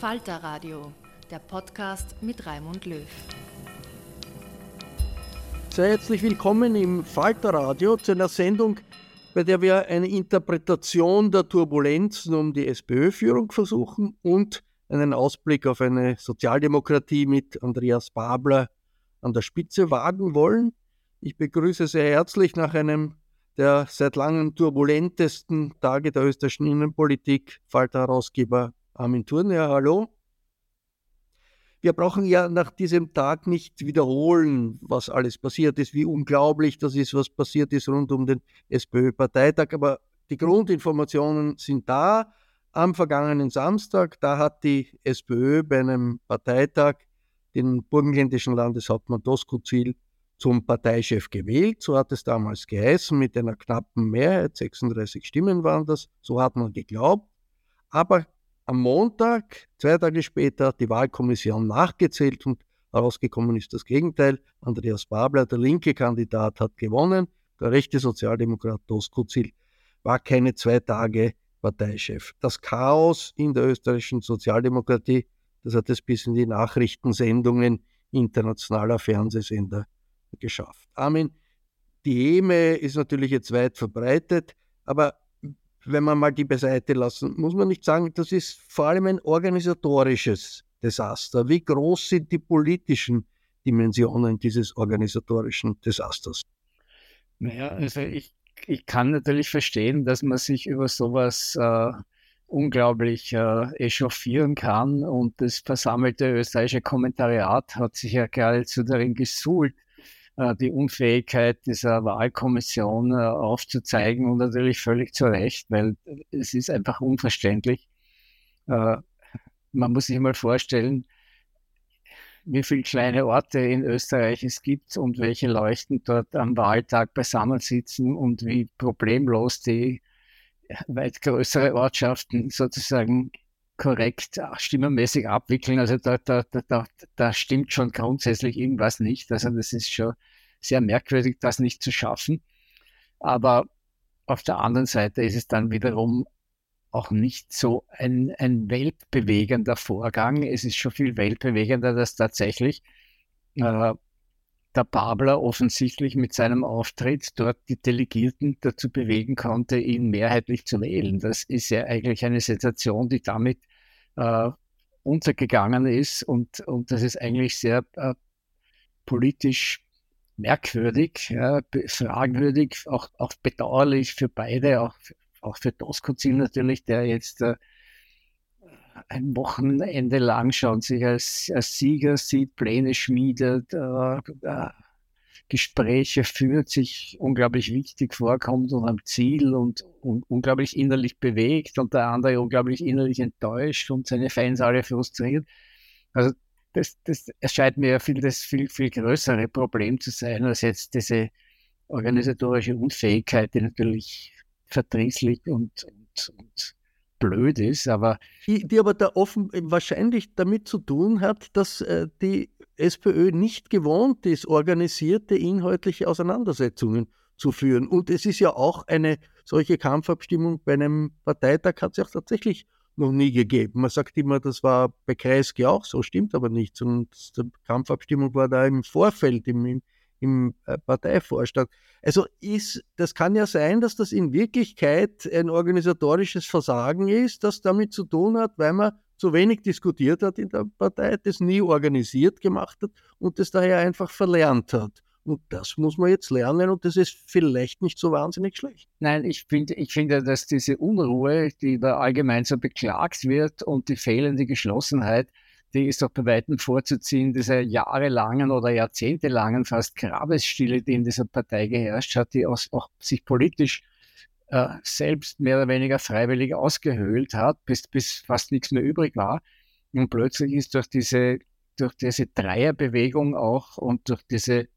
Falter Radio, der Podcast mit Raimund Löw. Sehr herzlich willkommen im Falter Radio zu einer Sendung, bei der wir eine Interpretation der Turbulenzen um die SPÖ-Führung versuchen und einen Ausblick auf eine Sozialdemokratie mit Andreas Babler an der Spitze wagen wollen. Ich begrüße sehr herzlich nach einem der seit langem turbulentesten Tage der österreichischen Innenpolitik Falter-Herausgeber Armin Thurner, hallo. Wir brauchen ja nach diesem Tag nicht wiederholen, was alles passiert ist, wie unglaublich das ist, was passiert ist rund um den SPÖ-Parteitag, aber die Grundinformationen sind da. Am vergangenen Samstag, da hat die SPÖ bei einem Parteitag den burgenländischen Landeshauptmann Doskozil zum Parteichef gewählt. So hat es damals geheißen, mit einer knappen Mehrheit, 36 Stimmen waren das, so hat man geglaubt. Aber am Montag, zwei Tage später, hat die Wahlkommission nachgezählt und herausgekommen ist das Gegenteil. Andreas Babler, der linke Kandidat, hat gewonnen. Der rechte Sozialdemokrat Doskozil war keine zwei Tage Parteichef. Das Chaos in der österreichischen Sozialdemokratie, das hat es bis in die Nachrichtensendungen internationaler Fernsehsender geschafft. Armin, die Häme ist natürlich jetzt weit verbreitet, aber wenn man mal die beiseite lassen, muss man nicht sagen, das ist vor allem ein organisatorisches Desaster. Wie groß sind die politischen Dimensionen dieses organisatorischen Desasters? Naja, also ich, ich kann natürlich verstehen, dass man sich über sowas äh, unglaublich äh, echauffieren kann und das versammelte österreichische Kommentariat hat sich ja geradezu darin gesuhlt, die Unfähigkeit dieser Wahlkommission äh, aufzuzeigen und natürlich völlig zu Recht, weil es ist einfach unverständlich. Äh, man muss sich mal vorstellen, wie viele kleine Orte in Österreich es gibt und welche Leuchten dort am Wahltag beisammen sitzen und wie problemlos die weit größere Ortschaften sozusagen korrekt stimmenmäßig abwickeln. Also da, da, da, da stimmt schon grundsätzlich irgendwas nicht. Also das ist schon sehr merkwürdig, das nicht zu schaffen. Aber auf der anderen Seite ist es dann wiederum auch nicht so ein, ein weltbewegender Vorgang. Es ist schon viel weltbewegender, dass tatsächlich äh, der Babler offensichtlich mit seinem Auftritt dort die Delegierten dazu bewegen konnte, ihn mehrheitlich zu wählen. Das ist ja eigentlich eine Sensation, die damit äh, untergegangen ist und, und das ist eigentlich sehr äh, politisch merkwürdig, ja, fragwürdig, auch, auch bedauerlich für beide, auch, auch für Doskozil natürlich, der jetzt äh, ein Wochenende lang schon sich als, als Sieger sieht, Pläne schmiedet, äh, äh, Gespräche führt, sich unglaublich wichtig vorkommt und am Ziel und, und unglaublich innerlich bewegt und der andere unglaublich innerlich enttäuscht und seine Fans alle frustriert. Also das, das erscheint mir viel, das viel, viel größere Problem zu sein, als jetzt diese organisatorische Unfähigkeit, die natürlich verdrießlich und, und, und blöd ist, aber. Die, die aber da offen wahrscheinlich damit zu tun hat, dass äh, die SPÖ nicht gewohnt ist, organisierte inhaltliche Auseinandersetzungen zu führen. Und es ist ja auch eine solche Kampfabstimmung bei einem Parteitag hat es ja auch tatsächlich noch nie gegeben. Man sagt immer, das war bei Kreisky auch so, stimmt aber nicht. Und die Kampfabstimmung war da im Vorfeld, im, im äh, Parteivorstand. Also ist, das kann ja sein, dass das in Wirklichkeit ein organisatorisches Versagen ist, das damit zu tun hat, weil man zu wenig diskutiert hat in der Partei, das nie organisiert gemacht hat und das daher einfach verlernt hat. Und das muss man jetzt lernen und das ist vielleicht nicht so wahnsinnig schlecht. Nein, ich finde, ich finde, dass diese Unruhe, die da allgemein so beklagt wird und die fehlende Geschlossenheit, die ist doch bei weitem vorzuziehen, diese jahrelangen oder jahrzehntelangen fast Grabesstille, die in dieser Partei geherrscht hat, die aus, auch sich politisch äh, selbst mehr oder weniger freiwillig ausgehöhlt hat, bis, bis fast nichts mehr übrig war. Und plötzlich ist durch diese, durch diese Dreierbewegung auch und durch diese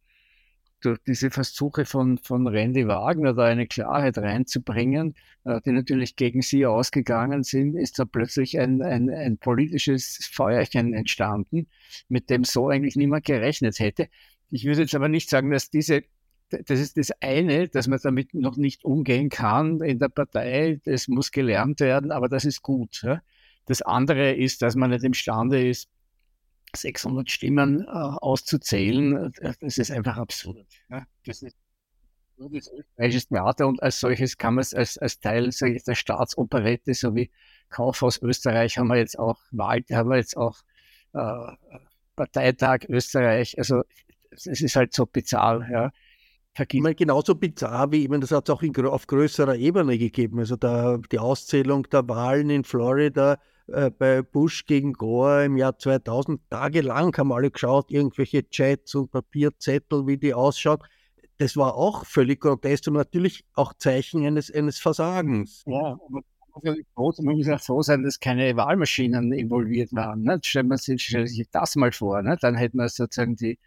durch diese Versuche von, von Randy Wagner da eine Klarheit reinzubringen, äh, die natürlich gegen sie ausgegangen sind, ist da plötzlich ein, ein, ein politisches Feuerchen entstanden, mit dem so eigentlich niemand gerechnet hätte. Ich würde jetzt aber nicht sagen, dass diese, das ist das eine, dass man damit noch nicht umgehen kann in der Partei, das muss gelernt werden, aber das ist gut. Das andere ist, dass man nicht imstande ist, 600 Stimmen äh, auszuzählen, äh, das ist einfach absurd. Ja? Das ist nur das österreichische Theater und als solches kann man es als, als Teil ich, der Staatsoperette sowie Kaufhaus Österreich haben wir jetzt auch Wahl, haben wir jetzt auch äh, Parteitag Österreich. Also es ist halt so bizarr. Ja. Ich meine, genauso bizarr wie, ich meine, das hat es auch in, auf größerer Ebene gegeben. Also da, die Auszählung der Wahlen in Florida äh, bei Bush gegen Gore im Jahr 2000 tagelang haben alle geschaut, irgendwelche Chats und Papierzettel, wie die ausschauen. Das war auch völlig grotesk und natürlich auch Zeichen eines, eines Versagens. Ja, aber man muss auch froh sein, dass keine Wahlmaschinen involviert waren. Ne? Stellen stellen sich das mal vor. Ne? Dann hätten wir sozusagen die,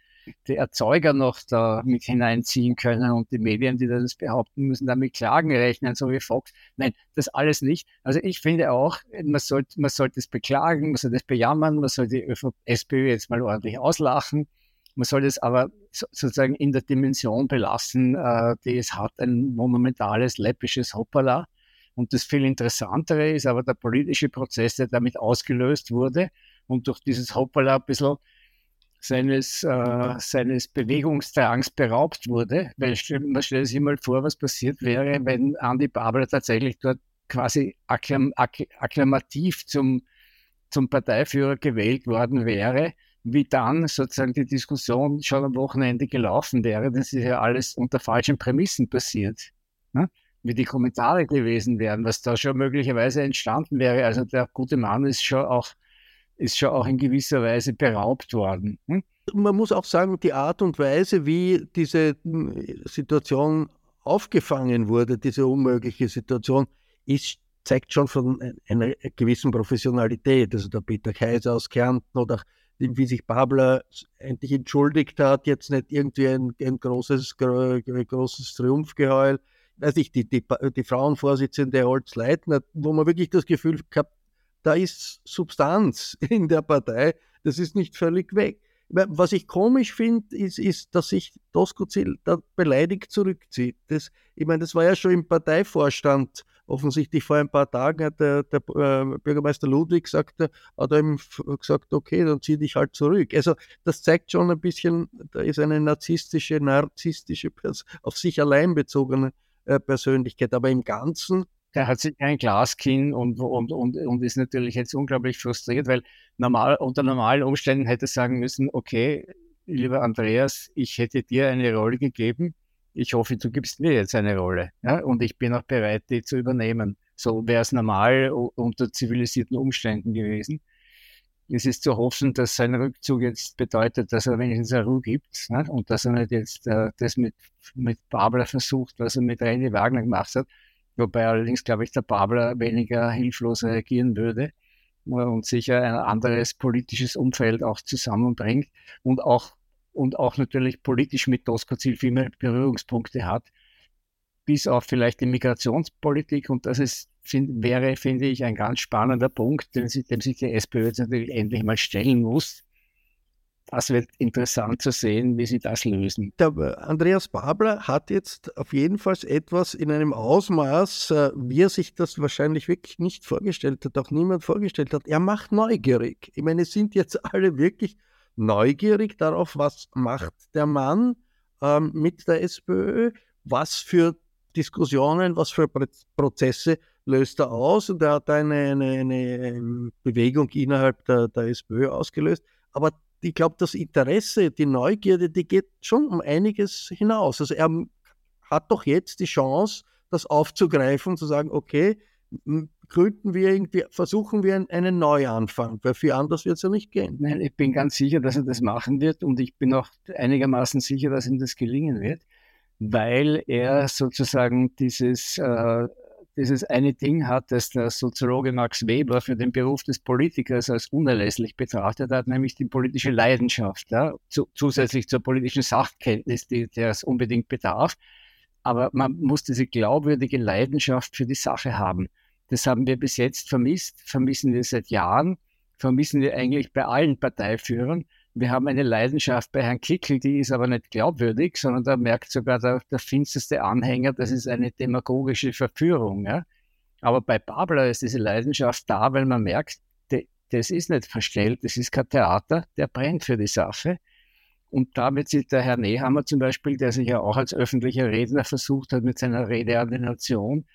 die Erzeuger noch da mit hineinziehen können und die Medien, die das behaupten, müssen damit Klagen rechnen, so wie Fox. Nein, das alles nicht. Also ich finde auch, man sollte, man sollte es beklagen, man sollte es bejammern, man sollte die SPÖ jetzt mal ordentlich auslachen. Man soll es aber sozusagen in der Dimension belassen, äh, die es hat, ein monumentales, läppisches Hoppala. Und das viel Interessantere ist aber der politische Prozess, der damit ausgelöst wurde und durch dieses Hoppala ein bisschen seines, äh, seines Bewegungsdrangs beraubt wurde. Weil man stellt sich mal vor, was passiert wäre, wenn Andy Babler tatsächlich dort quasi akklam akk akklamativ zum, zum Parteiführer gewählt worden wäre, wie dann sozusagen die Diskussion schon am Wochenende gelaufen wäre. Das ist ja alles unter falschen Prämissen passiert. Ne? Wie die Kommentare gewesen wären, was da schon möglicherweise entstanden wäre. Also der gute Mann ist schon auch ist schon auch in gewisser Weise beraubt worden. Hm? Man muss auch sagen, die Art und Weise, wie diese hm, Situation aufgefangen wurde, diese unmögliche Situation, ist, zeigt schon von einer gewissen Professionalität. Also der Peter Kaiser aus Kärnten oder wie sich Babler endlich entschuldigt hat, jetzt nicht irgendwie ein, ein großes, großes Triumphgeheul. Weiß ich, die, die, die Frauenvorsitzende Holz Leitner, wo man wirklich das Gefühl gehabt da ist Substanz in der Partei, das ist nicht völlig weg. Was ich komisch finde, ist, ist, dass sich Doskozil da beleidigt zurückzieht. Das, ich meine, das war ja schon im Parteivorstand offensichtlich vor ein paar Tagen hat der, der äh, Bürgermeister Ludwig gesagt, hat ihm gesagt, okay, dann zieh dich halt zurück. Also das zeigt schon ein bisschen, da ist eine narzisstische, narzisstische, auf sich allein bezogene äh, Persönlichkeit. Aber im Ganzen der hat sich ein Glaskinn und, und, und, und ist natürlich jetzt unglaublich frustriert, weil normal, unter normalen Umständen hätte er sagen müssen, okay, lieber Andreas, ich hätte dir eine Rolle gegeben, ich hoffe, du gibst mir jetzt eine Rolle ja? und ich bin auch bereit, die zu übernehmen. So wäre es normal unter zivilisierten Umständen gewesen. Es ist zu hoffen, dass sein Rückzug jetzt bedeutet, dass er wenigstens eine Ruhe gibt ne? und dass er nicht jetzt äh, das mit, mit Babler versucht, was er mit René Wagner gemacht hat. Wobei allerdings, glaube ich, der Babler weniger hilflos reagieren würde und sicher ein anderes politisches Umfeld auch zusammenbringt und auch, und auch natürlich politisch mit Doskozil viel mehr Berührungspunkte hat, bis auf vielleicht die Migrationspolitik. Und das ist find, wäre, finde ich, ein ganz spannender Punkt, dem, dem sich die SPÖ jetzt natürlich endlich mal stellen muss. Das wird interessant zu sehen, wie sie das lösen. Der äh, Andreas Babler hat jetzt auf jeden Fall etwas in einem Ausmaß, äh, wie er sich das wahrscheinlich wirklich nicht vorgestellt hat, auch niemand vorgestellt hat. Er macht neugierig. Ich meine, sind jetzt alle wirklich neugierig darauf, was macht der Mann ähm, mit der SPÖ, was für Diskussionen, was für Prozesse löst er aus und er hat eine, eine, eine Bewegung innerhalb der, der SPÖ ausgelöst. Aber ich glaube, das Interesse, die Neugierde, die geht schon um einiges hinaus. Also er hat doch jetzt die Chance, das aufzugreifen und zu sagen, okay, gründen wir irgendwie, versuchen wir einen Neuanfang, weil viel anders wird es ja nicht gehen. Nein, ich bin ganz sicher, dass er das machen wird und ich bin auch einigermaßen sicher, dass ihm das gelingen wird, weil er sozusagen dieses äh, dieses eine Ding hat, das der Soziologe Max Weber für den Beruf des Politikers als unerlässlich betrachtet hat, nämlich die politische Leidenschaft, ja, zu, zusätzlich zur politischen Sachkenntnis, die, es unbedingt bedarf. Aber man muss diese glaubwürdige Leidenschaft für die Sache haben. Das haben wir bis jetzt vermisst, vermissen wir seit Jahren, vermissen wir eigentlich bei allen Parteiführern. Wir haben eine Leidenschaft bei Herrn Kickel, die ist aber nicht glaubwürdig, sondern da merkt sogar der, der finsterste Anhänger, das ist eine demagogische Verführung. Ja? Aber bei Babler ist diese Leidenschaft da, weil man merkt, de, das ist nicht verstellt, das ist kein Theater, der brennt für die Sache. Und da wird sich der Herr Nehammer zum Beispiel, der sich ja auch als öffentlicher Redner versucht hat mit seiner Rede an die Nation,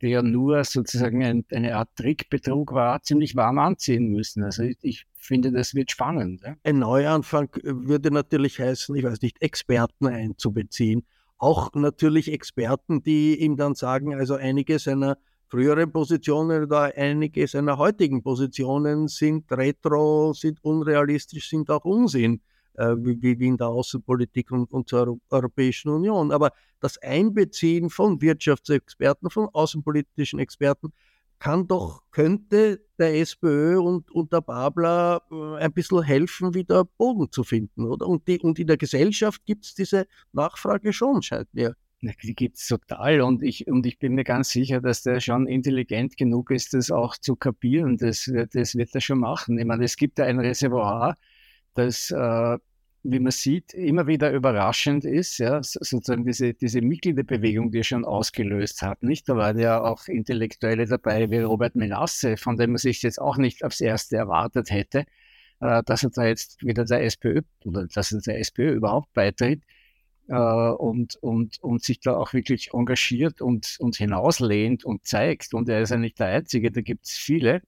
der nur sozusagen ein, eine Art Trickbetrug war, ziemlich warm anziehen müssen. Also ich, ich finde, das wird spannend. Ja? Ein Neuanfang würde natürlich heißen, ich weiß nicht, Experten einzubeziehen. Auch natürlich Experten, die ihm dann sagen, also einige seiner früheren Positionen oder einige seiner heutigen Positionen sind retro, sind unrealistisch, sind auch Unsinn. Äh, wie, in der Außenpolitik und, und zur Europäischen Union. Aber das Einbeziehen von Wirtschaftsexperten, von außenpolitischen Experten, kann doch, könnte der SPÖ und, und der Babler äh, ein bisschen helfen, wieder Boden zu finden, oder? Und, die, und in der Gesellschaft gibt es diese Nachfrage schon, scheint mir. Die gibt es total und ich, und ich bin mir ganz sicher, dass der schon intelligent genug ist, das auch zu kapieren. Das, das wird er schon machen. Ich meine, es gibt da ein Reservoir, das äh, wie man sieht, immer wieder überraschend ist, ja, sozusagen diese, diese Mitgliederbewegung, die er schon ausgelöst hat, nicht? Da waren ja auch Intellektuelle dabei wie Robert Menasse, von dem man sich jetzt auch nicht aufs Erste erwartet hätte, äh, dass er da jetzt wieder der SPÖ oder dass er der SPÖ überhaupt beitritt äh, und, und, und sich da auch wirklich engagiert und, und hinauslehnt und zeigt. Und er ist ja nicht der Einzige, da gibt es viele.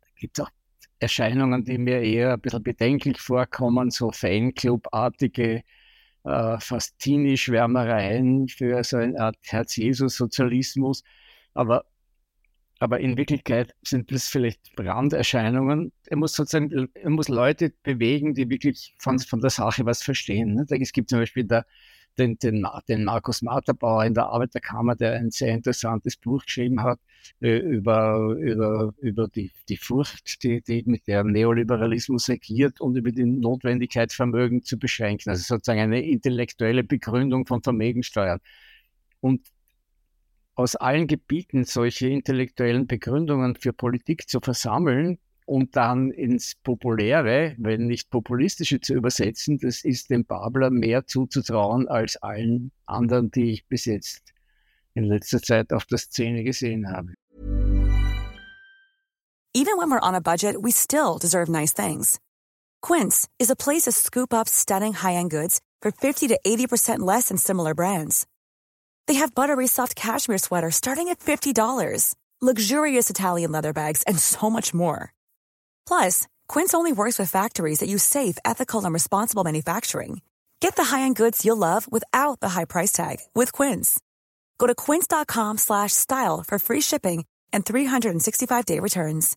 Da gibt es auch Erscheinungen, die mir eher ein bisschen bedenklich vorkommen, so Fanclub-artige, äh, fast Teenie-Schwärmereien für so eine Art Herz-Jesus-Sozialismus. Aber, aber in Wirklichkeit sind das vielleicht Branderscheinungen. Er muss sozusagen, er muss Leute bewegen, die wirklich von, von der Sache was verstehen. Ne? Es gibt zum Beispiel der den, den, den Markus Materbauer in der Arbeiterkammer, der ein sehr interessantes Buch geschrieben hat äh, über, über, über die, die Furcht, die, die mit der Neoliberalismus regiert und über die Notwendigkeit, Vermögen zu beschränken. Also sozusagen eine intellektuelle Begründung von Vermögensteuern. Und aus allen Gebieten solche intellektuellen Begründungen für Politik zu versammeln, und dann ins Populäre, wenn nicht Populistische zu übersetzen, das ist dem Babler mehr zuzutrauen als allen anderen, die ich bis jetzt in letzter Zeit auf der Szene gesehen habe. Even when we're on a budget, we still deserve nice things. Quince is a place to scoop up stunning high-end goods for 50 to 80% less than similar brands. They have buttery soft cashmere sweaters starting at $50, luxurious Italian leather bags, and so much more. Plus, Quince only works with factories that use safe, ethical, and responsible manufacturing. Get the high-end goods you'll love without the high price tag with Quince. Go to quince.com/style for free shipping and 365-day returns.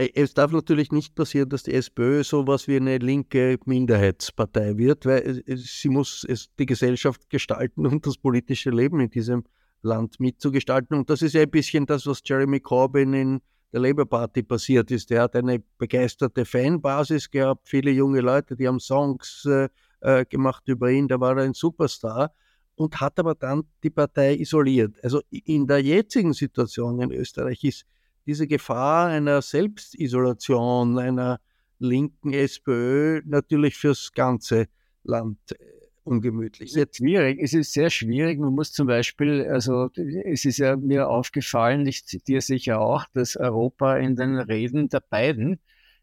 äh, es darf natürlich nicht passieren, dass die SPÖ sowas wie eine linke Minderheitspartei wird, weil sie muss die Gesellschaft gestalten und das politische Leben in diesem Land mitzugestalten. Und das ist ja ein bisschen das, was Jeremy Corbyn in der Labour Party passiert ist. Der hat eine begeisterte Fanbasis gehabt, viele junge Leute, die haben Songs äh, äh gemacht über ihn, da war er ein Superstar und hat aber dann die Partei isoliert. Also in der jetzigen Situation in Österreich ist diese Gefahr einer Selbstisolation, einer linken SPÖ natürlich fürs ganze Land äh, ungemütlich. Es ist schwierig, es ist sehr schwierig. Man muss zum Beispiel, also es ist ja mir aufgefallen, ich zitiere sicher auch, dass Europa in den Reden der beiden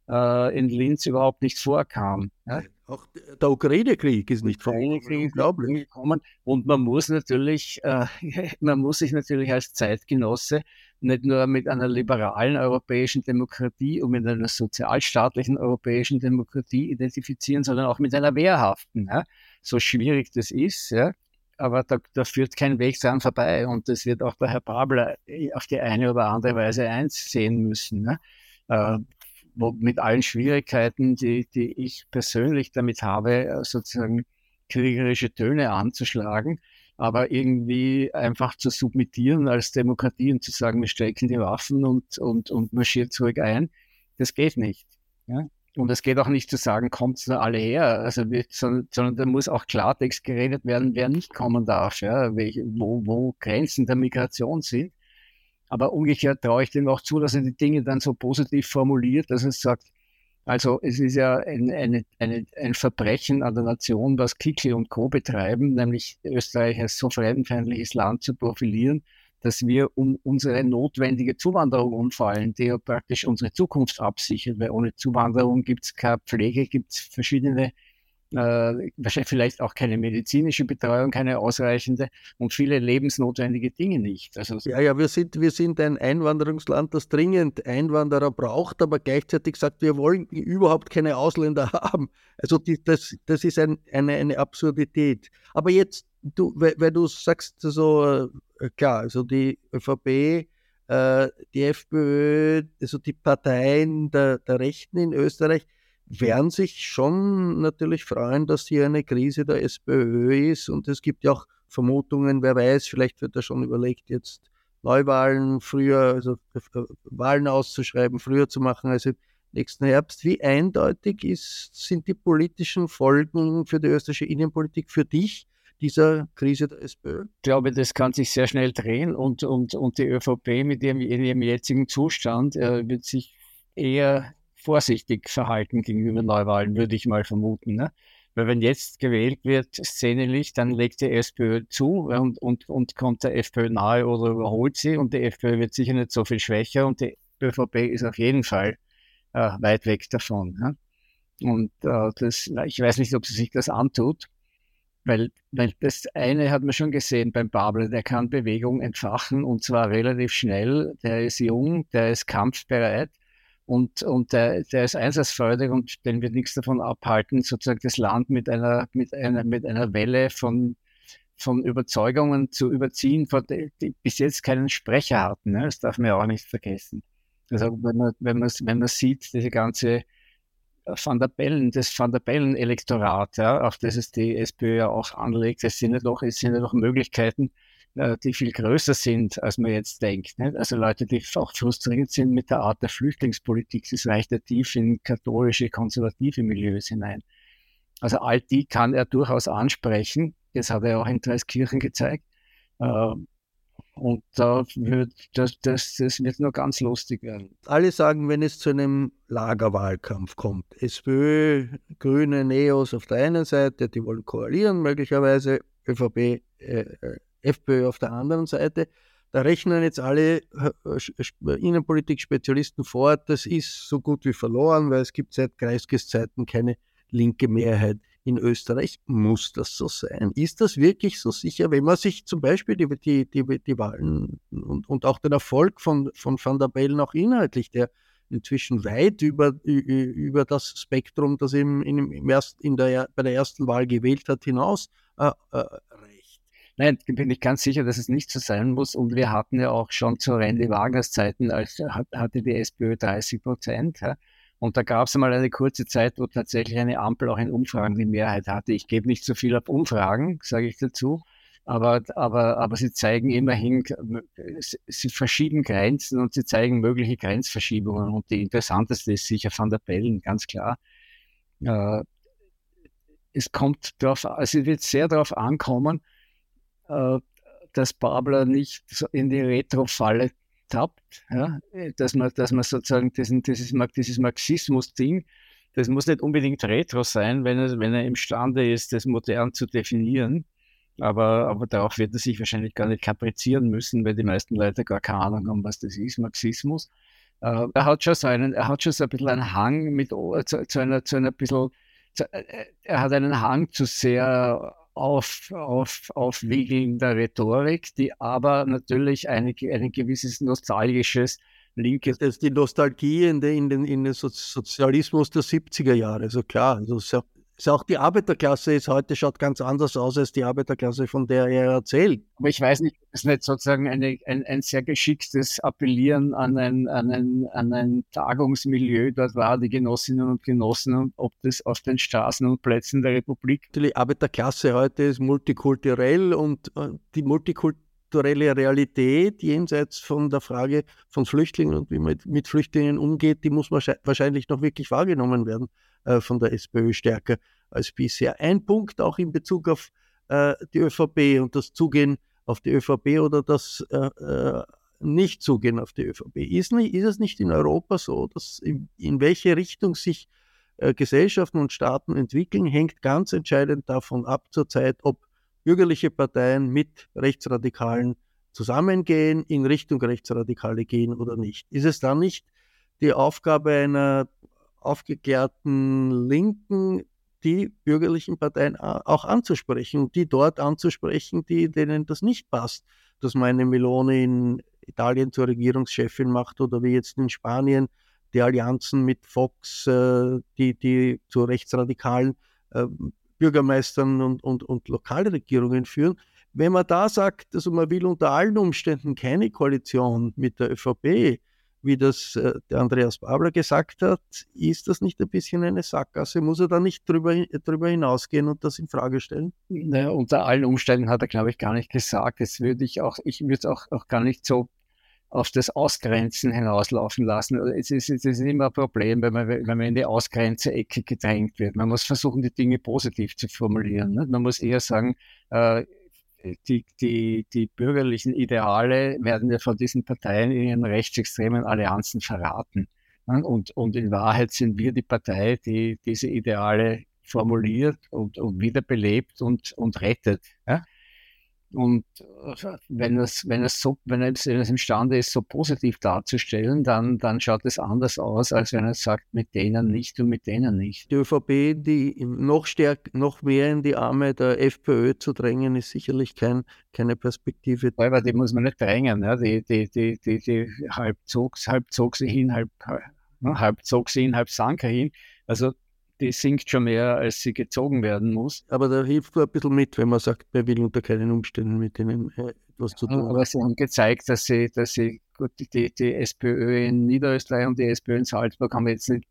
äh, in Linz überhaupt nicht vorkam. Ja? Auch der Ukraine-Krieg ist nicht vorgekommen. Und man muss natürlich, äh, man muss sich natürlich als Zeitgenosse nicht nur mit einer liberalen europäischen Demokratie und mit einer sozialstaatlichen europäischen Demokratie identifizieren, sondern auch mit einer wehrhaften. Ja? So schwierig das ist, ja? aber da, da, führt kein Weg dran vorbei. Und das wird auch der Herr Babler auf die eine oder andere Weise einsehen müssen. Ja? Äh, wo, mit allen Schwierigkeiten, die, die ich persönlich damit habe, sozusagen kriegerische Töne anzuschlagen aber irgendwie einfach zu submittieren als Demokratie und zu sagen, wir stecken die Waffen und, und, und marschiert zurück ein, das geht nicht. Ja? Und es geht auch nicht zu sagen, kommt alle her, also wir, sondern, sondern da muss auch Klartext geredet werden, wer nicht kommen darf, ja? Welche, wo, wo Grenzen der Migration sind. Aber umgekehrt traue ich dem auch zu, dass er die Dinge dann so positiv formuliert, dass er sagt, also es ist ja ein, eine, eine, ein Verbrechen an der Nation, was Kickl und Co. betreiben, nämlich Österreich als so fremdenfeindliches Land zu profilieren, dass wir um unsere notwendige Zuwanderung umfallen, die ja praktisch unsere Zukunft absichert, weil ohne Zuwanderung gibt es keine Pflege, gibt es verschiedene wahrscheinlich vielleicht auch keine medizinische Betreuung, keine ausreichende und viele lebensnotwendige Dinge nicht. Also ja, ja, wir sind, wir sind ein Einwanderungsland, das dringend Einwanderer braucht, aber gleichzeitig sagt, wir wollen überhaupt keine Ausländer haben. Also die, das, das ist ein, eine, eine Absurdität. Aber jetzt, du, weil, weil du sagst, so äh, klar, also die ÖVP äh, die FPÖ, also die Parteien der, der Rechten in Österreich, werden sich schon natürlich freuen, dass hier eine Krise der SPÖ ist. Und es gibt ja auch Vermutungen, wer weiß, vielleicht wird da schon überlegt, jetzt Neuwahlen früher, also äh, Wahlen auszuschreiben, früher zu machen als im nächsten Herbst. Wie eindeutig ist, sind die politischen Folgen für die österreichische Innenpolitik für dich dieser Krise der SPÖ? Ich glaube, das kann sich sehr schnell drehen und, und, und die ÖVP mit ihrem, in ihrem jetzigen Zustand äh, wird sich eher vorsichtig verhalten gegenüber Neuwahlen, würde ich mal vermuten. Ne? Weil wenn jetzt gewählt wird, szenenlich, dann legt die SPÖ zu und, und, und kommt der FPÖ nahe oder überholt sie und die FPÖ wird sicher nicht so viel schwächer und die ÖVP ist auf jeden Fall äh, weit weg davon. Ne? Und äh, das, ich weiß nicht, ob sie sich das antut, weil, weil das eine hat man schon gesehen beim Babel, der kann Bewegung entfachen und zwar relativ schnell, der ist jung, der ist kampfbereit und, und der, der ist einsatzfreudig und den wird nichts davon abhalten, sozusagen das Land mit einer, mit einer, mit einer Welle von, von Überzeugungen zu überziehen, die bis jetzt keinen Sprecher hatten. Ne? Das darf man ja auch nicht vergessen. Also wenn man, wenn man, wenn man sieht, diese ganze Van der Bellen, das Van der Bellen-Elektorat, ja, auf das es die SPÖ ja auch anlegt, es sind ja doch, es sind ja doch Möglichkeiten, äh, die viel größer sind, als man jetzt denkt. Nicht? Also Leute, die auch frustriert sind mit der Art der Flüchtlingspolitik, das reicht ja tief in katholische, konservative Milieus hinein. Also all die kann er durchaus ansprechen. Das hat er auch in Dreiskirchen gezeigt. Äh, und da wird, das, das, das wird nur ganz lustig werden. Alle sagen, wenn es zu einem Lagerwahlkampf kommt, SPÖ, Grüne, Neos auf der einen Seite, die wollen koalieren möglicherweise, ÖVP, äh, äh FPÖ auf der anderen Seite. Da rechnen jetzt alle äh, Innenpolitik-Spezialisten vor, das ist so gut wie verloren, weil es gibt seit Kreiskes Zeiten keine linke Mehrheit in Österreich. Muss das so sein? Ist das wirklich so sicher, wenn man sich zum Beispiel die, die, die, die Wahlen und, und auch den Erfolg von, von Van der Bellen auch inhaltlich, der inzwischen weit über, über das Spektrum, das ihm in, im erst, in der, bei der ersten Wahl gewählt hat, hinaus äh, äh, Nein, bin ich ganz sicher, dass es nicht so sein muss. Und wir hatten ja auch schon zu Randy Wagners Zeiten, als hatte die SPÖ 30 Prozent. Ja. Und da gab es einmal eine kurze Zeit, wo tatsächlich eine Ampel auch in Umfragen die Mehrheit hatte. Ich gebe nicht so viel auf Umfragen, sage ich dazu. Aber, aber, aber sie zeigen immerhin, sie verschieben Grenzen und sie zeigen mögliche Grenzverschiebungen. Und die interessanteste ist sicher Van der Bellen, ganz klar. Äh, es kommt darauf, also es wird sehr darauf ankommen, äh, dass Babler nicht in die Retro-Falle tappt, ja? dass, man, dass man sozusagen diesen, dieses, dieses Marxismus-Ding, das muss nicht unbedingt Retro sein, wenn er, wenn er imstande ist, das modern zu definieren. Aber, aber darauf wird er sich wahrscheinlich gar nicht kaprizieren müssen, weil die meisten Leute gar keine Ahnung haben, was das ist, Marxismus. Äh, er hat schon so einen, er hat schon so ein bisschen einen Hang mit, zu, zu einer, zu einer bisschen, zu, äh, er hat einen Hang zu sehr auf, auf, aufwiegelnder Rhetorik, die aber natürlich eine, ein gewisses nostalgisches linke. Das ist die Nostalgie in den, in den, in den Sozialismus der 70er Jahre, also klar. Also ist auch die Arbeiterklasse ist heute schaut ganz anders aus als die Arbeiterklasse, von der er erzählt. Aber ich weiß nicht, ist nicht sozusagen eine, ein, ein sehr geschicktes Appellieren an ein, an, ein, an ein Tagungsmilieu dort war, die Genossinnen und Genossen, und ob das auf den Straßen und Plätzen der Republik. Die Arbeiterklasse heute ist multikulturell und äh, die multikulturelle Realität jenseits von der Frage von Flüchtlingen und wie man mit Flüchtlingen umgeht, die muss wahrscheinlich noch wirklich wahrgenommen werden. Äh, von der SPÖ stärker als bisher. Ein Punkt auch in Bezug auf äh, die ÖVP und das Zugehen auf die ÖVP oder das äh, äh, Nicht-Zugehen auf die ÖVP. Ist, nicht, ist es nicht in Europa so, dass in, in welche Richtung sich äh, Gesellschaften und Staaten entwickeln, hängt ganz entscheidend davon ab zurzeit, ob bürgerliche Parteien mit Rechtsradikalen zusammengehen, in Richtung Rechtsradikale gehen oder nicht. Ist es dann nicht die Aufgabe einer aufgeklärten Linken die bürgerlichen Parteien auch anzusprechen und die dort anzusprechen, die, denen das nicht passt, dass man eine Melone in Italien zur Regierungschefin macht oder wie jetzt in Spanien die Allianzen mit Fox, äh, die, die zu rechtsradikalen äh, Bürgermeistern und, und, und Lokalregierungen führen. Wenn man da sagt, also man will unter allen Umständen keine Koalition mit der ÖVP, wie das äh, der Andreas Babler gesagt hat, ist das nicht ein bisschen eine Sackgasse? Muss er da nicht drüber, drüber hinausgehen und das in Frage stellen? Naja, unter allen Umständen hat er, glaube ich, gar nicht gesagt. Das würde ich auch, ich würde es auch, auch gar nicht so auf das Ausgrenzen hinauslaufen lassen. Es ist, es ist immer ein Problem, wenn man, wenn man in die Ausgrenze-Ecke gedrängt wird. Man muss versuchen, die Dinge positiv zu formulieren. Ne? Man muss eher sagen, äh, die, die, die bürgerlichen Ideale werden ja von diesen Parteien in ihren rechtsextremen Allianzen verraten. Und, und in Wahrheit sind wir die Partei, die diese Ideale formuliert und, und wiederbelebt und, und rettet. Ja? Und äh, wenn es, wenn es so, wenn es, wenn es imstande ist, so positiv darzustellen, dann, dann schaut es anders aus, als wenn er sagt, mit denen nicht und mit denen nicht. Die ÖVP, die noch stärker, noch mehr in die Arme der FPÖ zu drängen, ist sicherlich kein, keine Perspektive. Aber die muss man nicht drängen, ja? die, die, die, die, die halb, zog, halb zog sie hin, halb, halb zog sie hin, halb sank er hin. Also die sinkt schon mehr, als sie gezogen werden muss. Aber da hilft man ein bisschen mit, wenn man sagt, man will unter keinen Umständen mit denen äh, etwas zu tun. Aber sie haben gezeigt, dass sie, dass sie gut, die, die SPÖ in Niederösterreich und die SPÖ in Salzburg haben jetzt nicht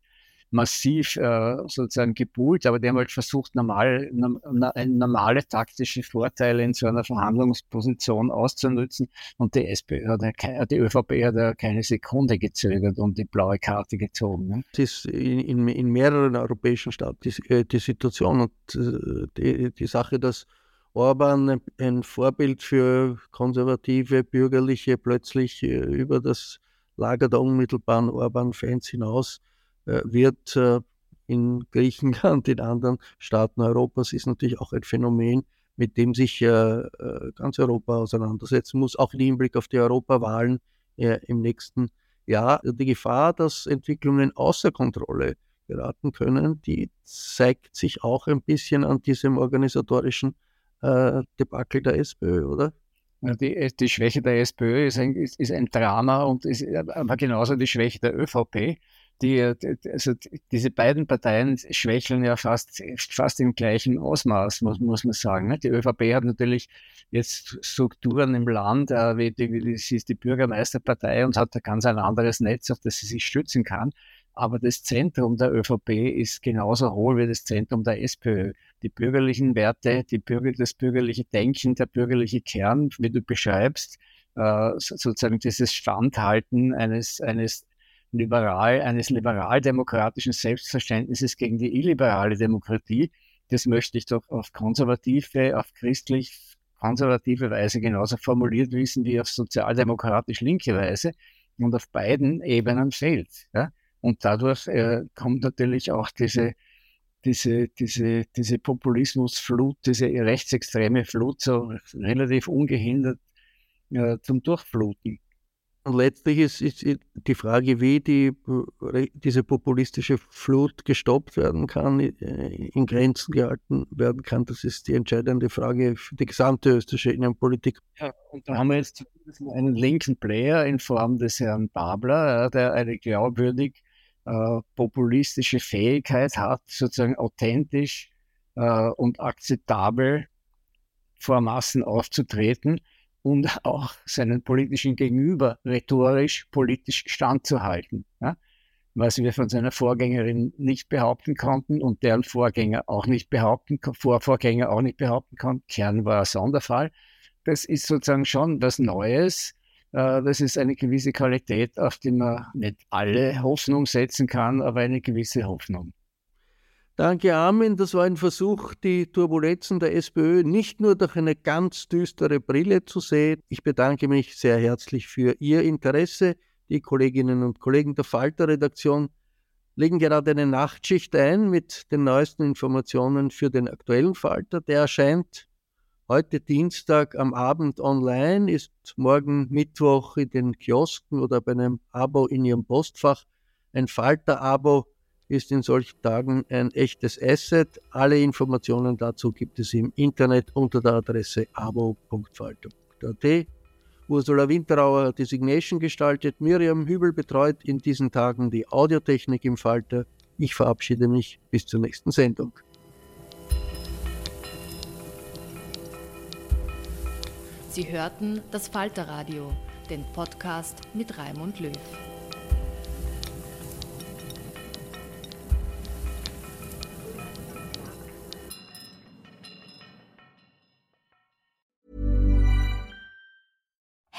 massiv äh, sozusagen gebuhlt, aber die haben halt versucht, normal, na, normale taktische Vorteile in so einer Verhandlungsposition auszunutzen und die SPÖ hat ja, die ÖVP hat ja keine Sekunde gezögert und die blaue Karte gezogen. Ne? Das ist in, in, in mehreren europäischen Staaten die, äh, die Situation und äh, die, die Sache, dass Orban ein Vorbild für konservative Bürgerliche plötzlich äh, über das Lager der unmittelbaren Orban-Fans hinaus äh, wird äh, in Griechenland, in anderen Staaten Europas, ist natürlich auch ein Phänomen, mit dem sich äh, ganz Europa auseinandersetzen muss, auch im Hinblick auf die Europawahlen im nächsten Jahr. Die Gefahr, dass Entwicklungen außer Kontrolle geraten können, die zeigt sich auch ein bisschen an diesem organisatorischen äh, Debakel der SPÖ, oder? Die, die, Schwäche der SPÖ ist ein, ist, ist ein Drama und ist aber genauso die Schwäche der ÖVP die, also diese beiden Parteien schwächeln ja fast, fast im gleichen Ausmaß, muss, muss man sagen. Ne? Die ÖVP hat natürlich jetzt Strukturen im Land, äh, wie, die, sie ist die Bürgermeisterpartei und hat da ganz ein anderes Netz, auf das sie sich stützen kann. Aber das Zentrum der ÖVP ist genauso hohl wie das Zentrum der SPÖ. Die bürgerlichen Werte, die Bürger, das bürgerliche Denken, der bürgerliche Kern, wie du beschreibst, äh, sozusagen dieses Standhalten eines, eines liberal, eines liberaldemokratischen Selbstverständnisses gegen die illiberale Demokratie. Das möchte ich doch auf konservative, auf christlich konservative Weise genauso formuliert wissen wie auf sozialdemokratisch linke Weise und auf beiden Ebenen fehlt. Ja? Und dadurch äh, kommt natürlich auch diese, diese, diese, diese Populismusflut, diese rechtsextreme Flut so relativ ungehindert äh, zum Durchfluten. Und letztlich ist, ist die Frage, wie die, diese populistische Flut gestoppt werden kann, äh, in Grenzen gehalten werden kann, das ist die entscheidende Frage für die gesamte österreichische Innenpolitik. Ja, und da haben wir jetzt einen linken Player in Form des Herrn Babler, der eine glaubwürdig äh, populistische Fähigkeit hat, sozusagen authentisch äh, und akzeptabel vor Massen aufzutreten und auch seinen politischen Gegenüber rhetorisch, politisch standzuhalten. Ja? Was wir von seiner Vorgängerin nicht behaupten konnten und deren Vorgänger auch nicht behaupten, Vorvorgänger auch nicht behaupten konnten. Kern war ein Sonderfall. Das ist sozusagen schon was Neues. Äh, das ist eine gewisse Qualität, auf die man nicht alle Hoffnung setzen kann, aber eine gewisse Hoffnung. Danke, Armin. Das war ein Versuch, die Turbulenzen der SPÖ nicht nur durch eine ganz düstere Brille zu sehen. Ich bedanke mich sehr herzlich für Ihr Interesse. Die Kolleginnen und Kollegen der Falter-Redaktion legen gerade eine Nachtschicht ein mit den neuesten Informationen für den aktuellen Falter. Der erscheint heute Dienstag am Abend online, ist morgen Mittwoch in den Kiosken oder bei einem Abo in Ihrem Postfach. Ein Falter-Abo ist in solchen Tagen ein echtes Asset. Alle Informationen dazu gibt es im Internet unter der Adresse abo.falter.at. Ursula Winterauer hat Designation gestaltet, Miriam Hübel betreut in diesen Tagen die Audiotechnik im Falter. Ich verabschiede mich bis zur nächsten Sendung. Sie hörten das Falterradio, den Podcast mit Raimund Löw.